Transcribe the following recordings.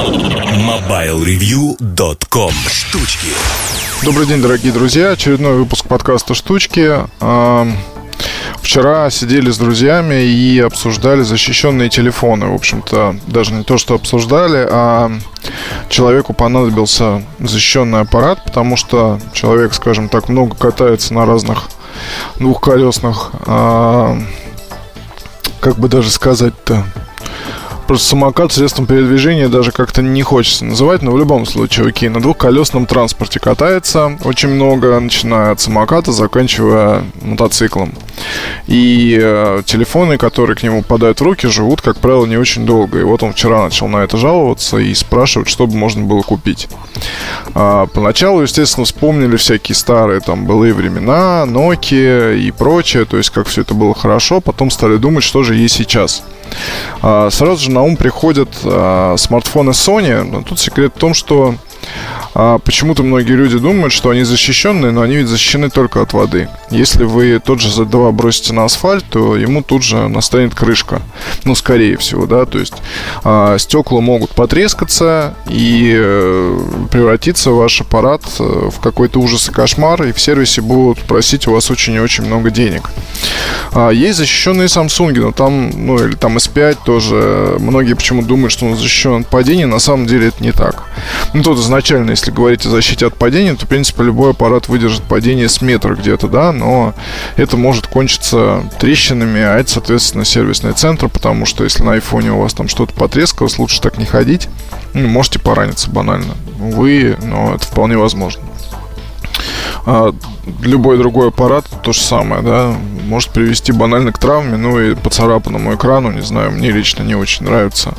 MobileReview.com Штучки Добрый день, дорогие друзья. Очередной выпуск подкаста «Штучки». Вчера сидели с друзьями и обсуждали защищенные телефоны. В общем-то, даже не то, что обсуждали, а человеку понадобился защищенный аппарат, потому что человек, скажем так, много катается на разных двухколесных, а, как бы даже сказать-то, просто самокат средством передвижения даже как-то не хочется называть, но в любом случае, окей, на двухколесном транспорте катается очень много, начиная от самоката, заканчивая мотоциклом. И э, телефоны, которые к нему попадают в руки, живут, как правило, не очень долго. И вот он вчера начал на это жаловаться и спрашивать, что бы можно было купить. А, поначалу, естественно, вспомнили всякие старые там былые времена, Nokia и прочее, то есть как все это было хорошо. Потом стали думать, что же есть сейчас. А, сразу же на ум приходят а, смартфоны Sony. Но тут секрет в том, что а почему-то многие люди думают, что они защищенные, но они ведь защищены только от воды. Если вы тот же Z2 бросите на асфальт, то ему тут же настанет крышка. Ну, скорее всего, да. То есть а, стекла могут потрескаться и э, превратиться ваш аппарат э, в какой-то ужас и кошмар, и в сервисе будут просить у вас очень и очень много денег. А, есть защищенные Samsung, но там, ну, или там S5 тоже. Многие почему думают, что он защищен от падения, на самом деле это не так. Ну, тут изначально, если говорить о защите от падения, то, в принципе, любой аппарат выдержит падение с метра где-то, да, но это может кончиться трещинами, а это, соответственно, сервисный центр, потому что если на айфоне у вас там что-то потрескалось, лучше так не ходить. Ну, можете пораниться банально. Вы, но это вполне возможно. А любой другой аппарат то же самое, да, может привести банально к травме, ну и поцарапанному экрану, не знаю, мне лично не очень нравится.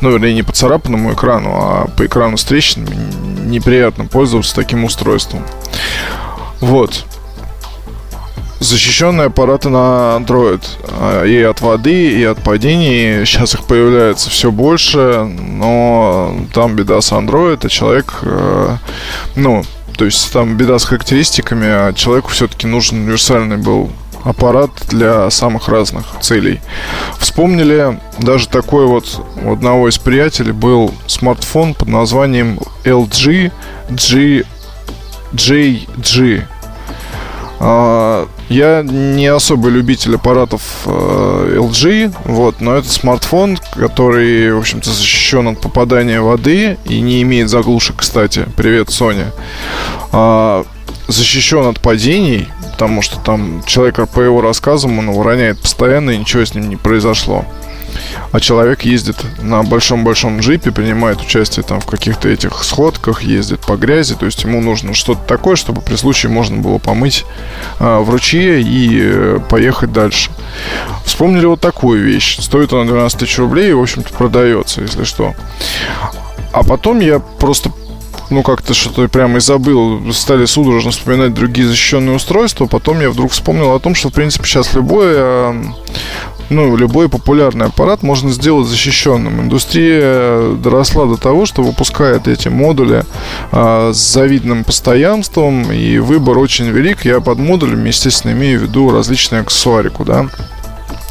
Ну, вернее, не по царапанному экрану, а по экрану с трещинами неприятно пользоваться таким устройством. Вот. Защищенные аппараты на Android а, и от воды, и от падений. Сейчас их появляется все больше, но там беда с Android, а человек, э, ну, то есть там беда с характеристиками, а человеку все-таки нужен универсальный был аппарат для самых разных целей. Вспомнили даже такой вот у одного из приятелей был смартфон под названием LG G JG. Я не особый любитель аппаратов э, LG, вот, но это смартфон, который, в общем-то, защищен от попадания воды и не имеет заглушек, кстати. Привет, Sony. А, защищен от падений, потому что там человек, по его рассказам, он его роняет постоянно, и ничего с ним не произошло. А человек ездит на большом-большом джипе, принимает участие там в каких-то этих сходках, ездит по грязи, то есть ему нужно что-то такое, чтобы при случае можно было помыть а, в ручье и э, поехать дальше. Вспомнили вот такую вещь. Стоит она 12 тысяч рублей и, в общем-то, продается, если что. А потом я просто ну, как-то что-то прямо и забыл, стали судорожно вспоминать другие защищенные устройства, потом я вдруг вспомнил о том, что, в принципе, сейчас любое ну, любой популярный аппарат можно сделать защищенным. Индустрия доросла до того, что выпускает эти модули а, с завидным постоянством, и выбор очень велик. Я под модулями, естественно, имею в виду различные аксессуарику, да.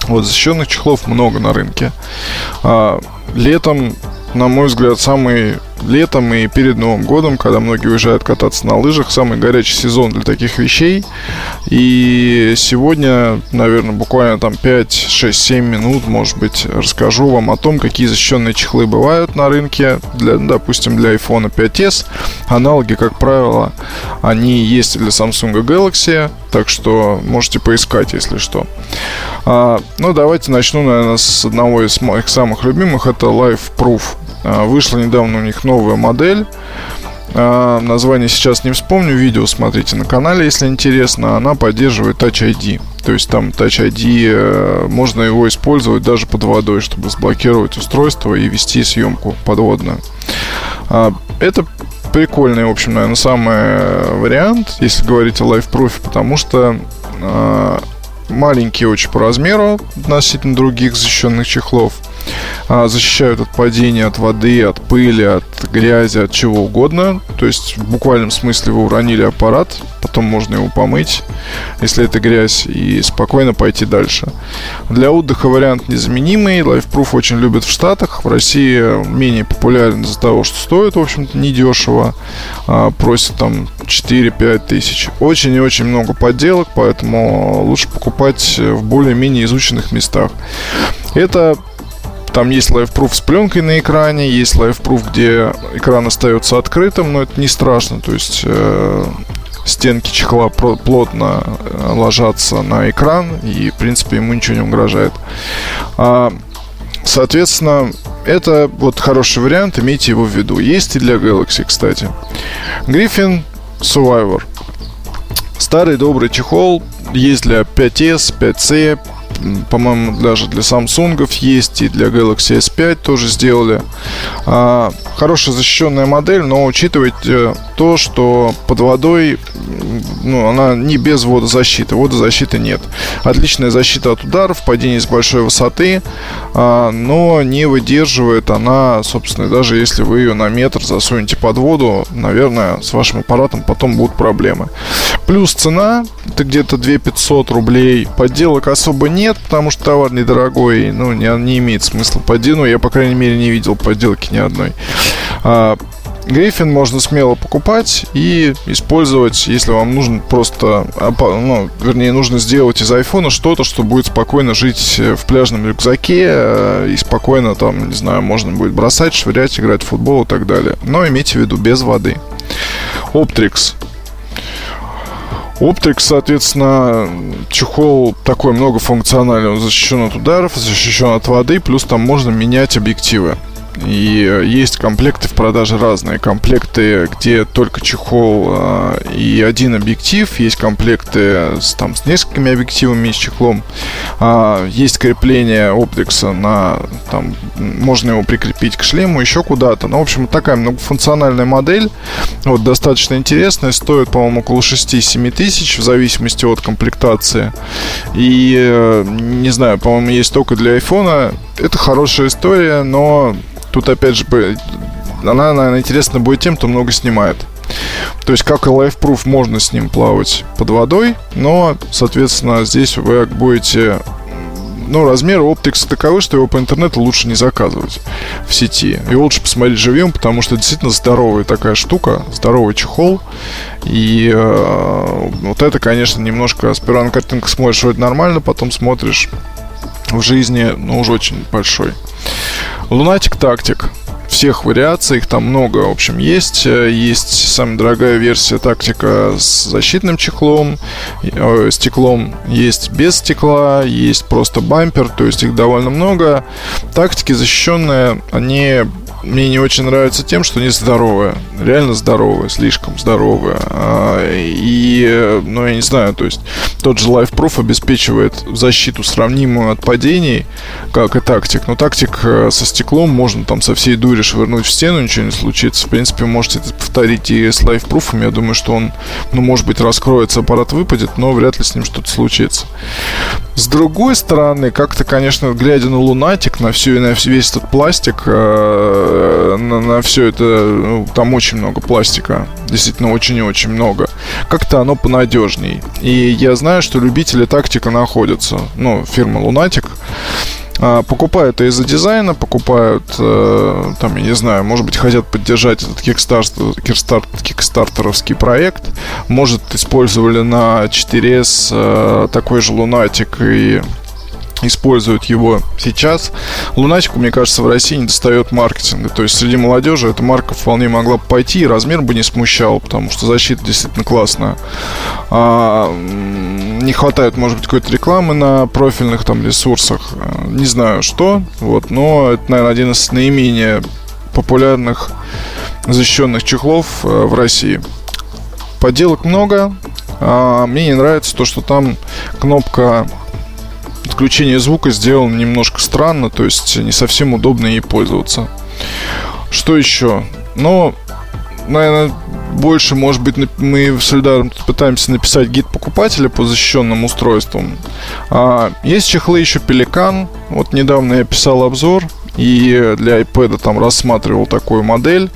Вот защищенных чехлов много на рынке. А, летом, на мой взгляд, самый летом и перед Новым годом, когда многие уезжают кататься на лыжах, самый горячий сезон для таких вещей. И сегодня, наверное, буквально там 5, 6, 7 минут, может быть, расскажу вам о том, какие защищенные чехлы бывают на рынке, для, допустим, для iPhone 5s. Аналоги, как правило, они есть для Samsung Galaxy, так что можете поискать, если что. А, ну, давайте начну, наверное, с одного из моих самых любимых, это Life Proof. А, вышла недавно у них новая модель. А, название сейчас не вспомню. Видео смотрите на канале, если интересно. Она поддерживает Touch ID. То есть там Touch ID, э, можно его использовать даже под водой, чтобы сблокировать устройство и вести съемку подводную. А, это прикольный, в общем, наверное, самый вариант, если говорить о LifeProof, потому что маленький очень по размеру относительно других защищенных чехлов – защищают от падения, от воды, от пыли, от грязи, от чего угодно. То есть в буквальном смысле вы уронили аппарат, потом можно его помыть, если это грязь, и спокойно пойти дальше. Для отдыха вариант незаменимый. LifeProof очень любят в Штатах. В России менее популярен из-за того, что стоит, в общем-то, недешево. А, просят там 4-5 тысяч. Очень и очень много подделок, поэтому лучше покупать в более-менее изученных местах. Это там есть LiveProof с пленкой на экране, есть LiveProof, где экран остается открытым, но это не страшно. То есть э, стенки чехла плотно э, ложатся на экран, и, в принципе, ему ничего не угрожает. А, соответственно, это вот хороший вариант, имейте его в виду. Есть и для Galaxy, кстати. Griffin Survivor. Старый добрый чехол есть для 5S, 5C, по-моему, даже для Samsung есть, и для Galaxy S5 тоже сделали. А, хорошая защищенная модель, но учитывайте то, что под водой ну, она не без водозащиты, водозащиты нет. Отличная защита от ударов, падения с большой высоты, а, но не выдерживает она, собственно, даже если вы ее на метр засунете под воду, наверное, с вашим аппаратом потом будут проблемы. Плюс цена, это где-то 2 500 рублей. Подделок особо нет, потому что товар недорогой, ну, не, не имеет смысла подделать. Я, по крайней мере, не видел подделки ни одной. Гриффин можно смело покупать и использовать, если вам нужно просто, ну, вернее, нужно сделать из айфона что-то, что будет спокойно жить в пляжном рюкзаке э, и спокойно там, не знаю, можно будет бросать, швырять, играть в футбол и так далее. Но имейте в виду, без воды. Optrix Optrix, соответственно, чехол такой многофункциональный, он защищен от ударов, защищен от воды, плюс там можно менять объективы. И э, есть комплекты в продаже разные. Комплекты, где только чехол э, и один объектив. Есть комплекты с, там, с несколькими объективами и с чехлом. А, есть крепление оптикса на... Там, можно его прикрепить к шлему, еще куда-то. Ну, в общем, такая многофункциональная модель. Вот, достаточно интересная. Стоит, по-моему, около 6-7 тысяч в зависимости от комплектации. И, э, не знаю, по-моему, есть только для айфона. Это хорошая история, но Тут, опять же, она, наверное, интересна будет тем, кто много снимает. То есть, как и LifeProof, можно с ним плавать под водой, но, соответственно, здесь вы будете ну, размеры оптикса таковы, что его по интернету лучше не заказывать в сети. Его лучше посмотреть живьем, потому что действительно здоровая такая штука, здоровый чехол. И э, вот это, конечно, немножко сперва на картинках смотришь вроде нормально, потом смотришь в жизни, ну, уже очень большой. Лунатик Тактик. Всех вариаций, их там много, в общем, есть. Есть самая дорогая версия тактика с защитным чехлом, э, стеклом. Есть без стекла, есть просто бампер, то есть их довольно много. Тактики защищенные, они мне не очень нравится тем, что они здоровые. Реально здоровые, слишком здоровые. А, и, ну, я не знаю, то есть тот же LifeProof обеспечивает защиту сравнимую от падений, как и тактик. Но тактик э, со стеклом можно там со всей дури швырнуть в стену, ничего не случится. В принципе, можете это повторить и с LifeProof. Я думаю, что он, ну, может быть, раскроется, аппарат выпадет, но вряд ли с ним что-то случится. С другой стороны, как-то, конечно, глядя на лунатик, на всю и на весь этот пластик, э, на, на все это, ну, там очень много пластика, действительно очень и очень много. Как-то оно понадежней. И я знаю, что любители тактика находятся. Ну, фирма Лунатик. А, покупают из-за дизайна, покупают, э, там, я не знаю, может быть, хотят поддержать этот кикстартер, кикстартеровский проект. Может, использовали на 4S э, такой же лунатик и используют его сейчас. Луначку, мне кажется, в России не достает маркетинга. То есть среди молодежи эта марка вполне могла бы пойти, и размер бы не смущал, потому что защита действительно классная. А, не хватает, может быть, какой-то рекламы на профильных там ресурсах. Не знаю что, вот, но это, наверное, один из наименее популярных защищенных чехлов э, в России. Подделок много. А, мне не нравится то, что там кнопка Отключение звука сделано немножко странно, то есть не совсем удобно ей пользоваться. Что еще? Ну, наверное, больше, может быть, мы в Солидарном пытаемся написать гид покупателя по защищенным устройствам. А, есть чехлы еще Пеликан. Вот недавно я писал обзор и для iPad там рассматривал такую модель.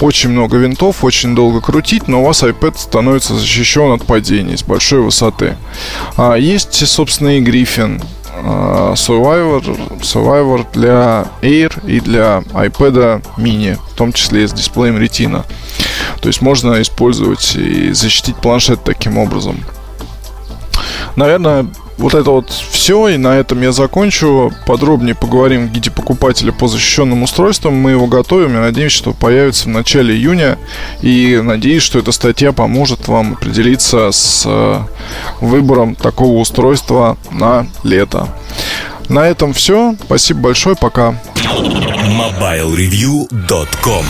Очень много винтов, очень долго крутить, но у вас iPad становится защищен от падений с большой высоты. А есть, собственно, и Griffin. А, Survivor, Survivor для Air и для iPad mini, в том числе с дисплеем Retina. То есть можно использовать и защитить планшет таким образом. Наверное, вот это вот все, и на этом я закончу. Подробнее поговорим в гиде покупателя по защищенным устройствам. Мы его готовим и надеемся, что появится в начале июня. И надеюсь, что эта статья поможет вам определиться с э, выбором такого устройства на лето. На этом все. Спасибо большое. Пока. MobileReview.com